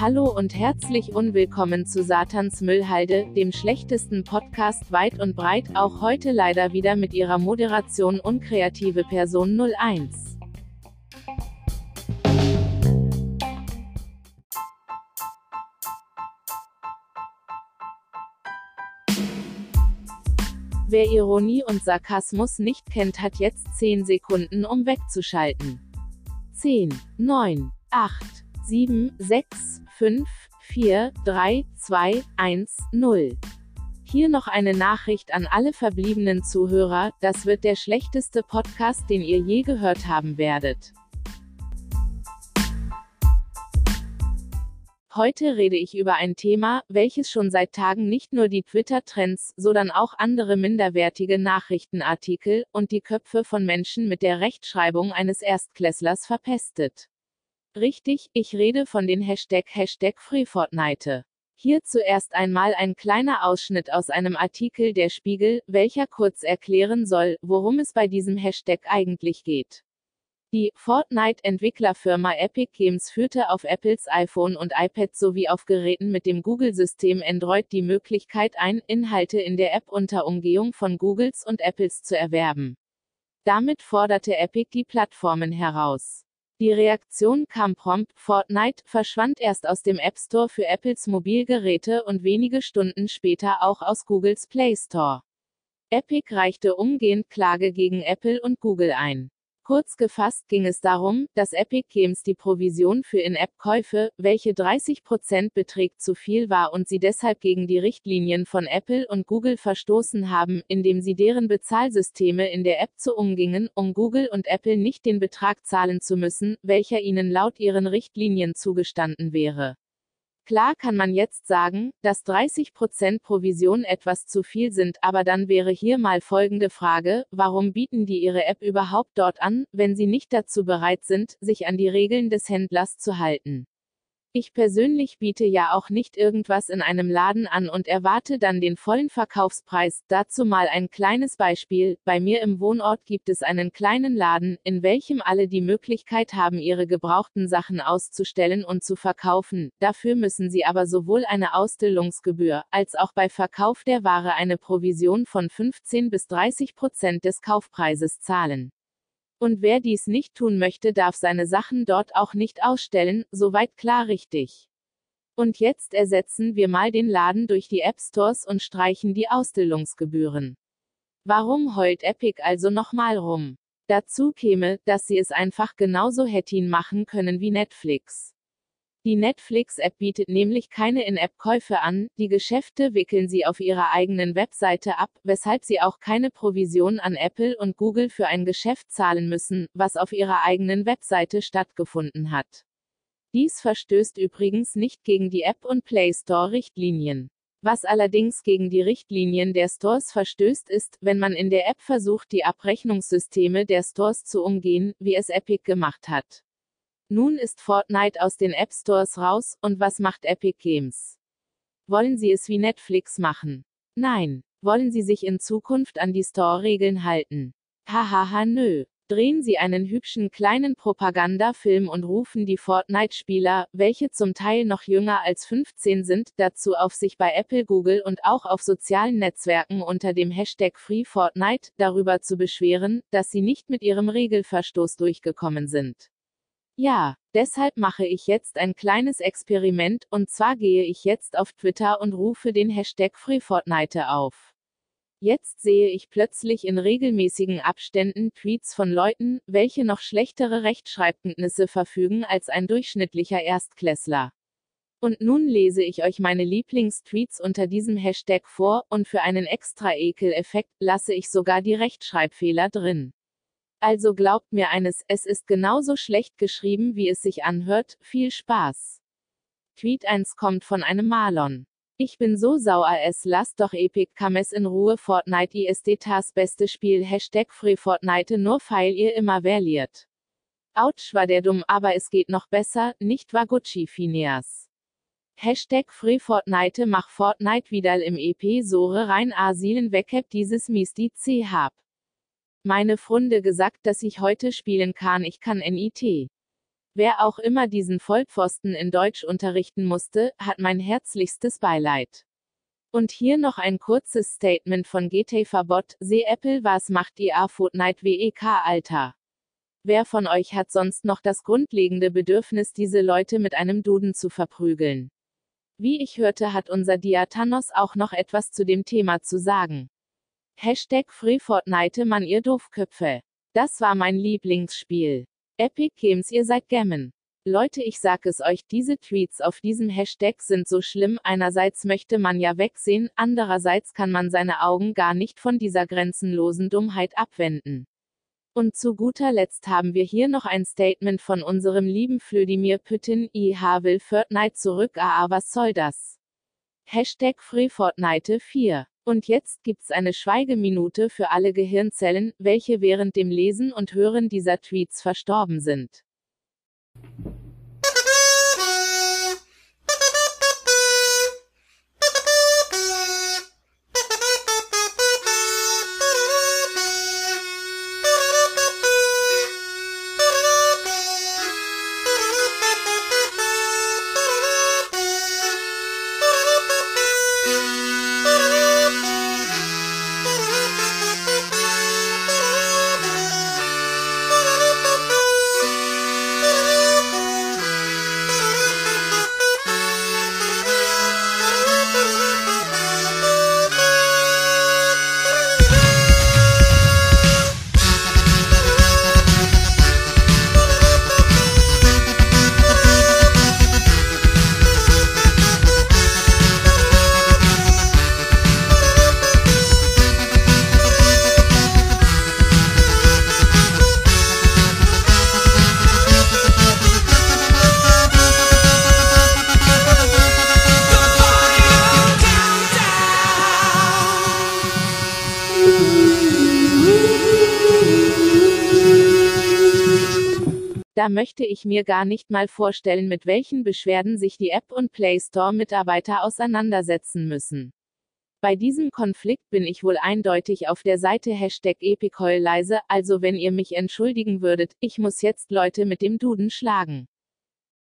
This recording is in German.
Hallo und herzlich unwillkommen zu Satans Müllhalde, dem schlechtesten Podcast weit und breit, auch heute leider wieder mit ihrer Moderation unkreative Person 01. Wer Ironie und Sarkasmus nicht kennt, hat jetzt 10 Sekunden, um wegzuschalten. 10, 9, 8, 7, 6, 5, 4, 3, 2, 1, 0. Hier noch eine Nachricht an alle verbliebenen Zuhörer, das wird der schlechteste Podcast, den ihr je gehört haben werdet. Heute rede ich über ein Thema, welches schon seit Tagen nicht nur die Twitter-Trends, sondern auch andere minderwertige Nachrichtenartikel und die Köpfe von Menschen mit der Rechtschreibung eines Erstklässlers verpestet. Richtig, ich rede von den Hashtag Hashtag FreeFortnite. Hier zuerst einmal ein kleiner Ausschnitt aus einem Artikel der Spiegel, welcher kurz erklären soll, worum es bei diesem Hashtag eigentlich geht. Die Fortnite-Entwicklerfirma Epic Games führte auf Apples iPhone und iPad sowie auf Geräten mit dem Google-System Android die Möglichkeit ein, Inhalte in der App unter Umgehung von Googles und Apples zu erwerben. Damit forderte Epic die Plattformen heraus. Die Reaktion kam prompt, Fortnite verschwand erst aus dem App Store für Apples Mobilgeräte und wenige Stunden später auch aus Googles Play Store. Epic reichte umgehend Klage gegen Apple und Google ein. Kurz gefasst ging es darum, dass Epic Games die Provision für In-App-Käufe, welche 30% beträgt, zu viel war und sie deshalb gegen die Richtlinien von Apple und Google verstoßen haben, indem sie deren Bezahlsysteme in der App zu umgingen, um Google und Apple nicht den Betrag zahlen zu müssen, welcher ihnen laut ihren Richtlinien zugestanden wäre. Klar kann man jetzt sagen, dass 30% Provision etwas zu viel sind, aber dann wäre hier mal folgende Frage, warum bieten die ihre App überhaupt dort an, wenn sie nicht dazu bereit sind, sich an die Regeln des Händlers zu halten? Ich persönlich biete ja auch nicht irgendwas in einem Laden an und erwarte dann den vollen Verkaufspreis. Dazu mal ein kleines Beispiel. Bei mir im Wohnort gibt es einen kleinen Laden, in welchem alle die Möglichkeit haben, ihre gebrauchten Sachen auszustellen und zu verkaufen. Dafür müssen sie aber sowohl eine Ausstellungsgebühr, als auch bei Verkauf der Ware eine Provision von 15 bis 30 Prozent des Kaufpreises zahlen. Und wer dies nicht tun möchte, darf seine Sachen dort auch nicht ausstellen, soweit klar richtig. Und jetzt ersetzen wir mal den Laden durch die App Stores und streichen die Ausstellungsgebühren. Warum heult Epic also nochmal rum? Dazu käme, dass sie es einfach genauso hätten machen können wie Netflix. Die Netflix-App bietet nämlich keine In-App-Käufe an, die Geschäfte wickeln sie auf ihrer eigenen Webseite ab, weshalb sie auch keine Provision an Apple und Google für ein Geschäft zahlen müssen, was auf ihrer eigenen Webseite stattgefunden hat. Dies verstößt übrigens nicht gegen die App- und Play Store-Richtlinien. Was allerdings gegen die Richtlinien der Stores verstößt ist, wenn man in der App versucht, die Abrechnungssysteme der Stores zu umgehen, wie es Epic gemacht hat. Nun ist Fortnite aus den App Stores raus, und was macht Epic Games? Wollen sie es wie Netflix machen? Nein. Wollen sie sich in Zukunft an die Store-Regeln halten? Hahaha nö. Drehen sie einen hübschen kleinen Propagandafilm und rufen die Fortnite-Spieler, welche zum Teil noch jünger als 15 sind, dazu auf sich bei Apple, Google und auch auf sozialen Netzwerken unter dem Hashtag FreeFortnite darüber zu beschweren, dass sie nicht mit ihrem Regelverstoß durchgekommen sind. Ja, deshalb mache ich jetzt ein kleines Experiment, und zwar gehe ich jetzt auf Twitter und rufe den Hashtag FreeFortnite auf. Jetzt sehe ich plötzlich in regelmäßigen Abständen Tweets von Leuten, welche noch schlechtere Rechtschreibkenntnisse verfügen als ein durchschnittlicher Erstklässler. Und nun lese ich euch meine Lieblingstweets unter diesem Hashtag vor, und für einen extra Ekel-Effekt lasse ich sogar die Rechtschreibfehler drin. Also glaubt mir eines, es ist genauso schlecht geschrieben, wie es sich anhört, viel Spaß. Tweet 1 kommt von einem Marlon. Ich bin so sauer es lasst doch Epic Kames in Ruhe Fortnite ist das beste Spiel Hashtag Free Fortnite nur feil ihr immer verliert. Autsch war der dumm aber es geht noch besser, nicht war Gucci Phineas. Hashtag Free Fortnite mach Fortnite wieder im EP Sore rein Asilen weghab dieses mies die C hab. Meine Frunde gesagt, dass ich heute spielen kann. Ich kann NIT. Wer auch immer diesen Vollpfosten in Deutsch unterrichten musste, hat mein herzlichstes Beileid. Und hier noch ein kurzes Statement von GT Verbot, seh Apple was macht ihr Fortnite WEK Alter. Wer von euch hat sonst noch das grundlegende Bedürfnis diese Leute mit einem Duden zu verprügeln? Wie ich hörte hat unser Diatanos auch noch etwas zu dem Thema zu sagen. Hashtag FreeFortnite man ihr Doofköpfe. Das war mein Lieblingsspiel. Epic Games ihr seid Gammon. Leute ich sag es euch, diese Tweets auf diesem Hashtag sind so schlimm, einerseits möchte man ja wegsehen, andererseits kann man seine Augen gar nicht von dieser grenzenlosen Dummheit abwenden. Und zu guter Letzt haben wir hier noch ein Statement von unserem lieben Flödimir Püttin, IH will Fortnite zurück, aa was soll das? Hashtag FreeFortnite 4. Und jetzt gibt's eine Schweigeminute für alle Gehirnzellen, welche während dem Lesen und Hören dieser Tweets verstorben sind. Da möchte ich mir gar nicht mal vorstellen, mit welchen Beschwerden sich die App und Play Store Mitarbeiter auseinandersetzen müssen. Bei diesem Konflikt bin ich wohl eindeutig auf der Seite Hashtag Epicheul leise, also wenn ihr mich entschuldigen würdet, ich muss jetzt Leute mit dem Duden schlagen.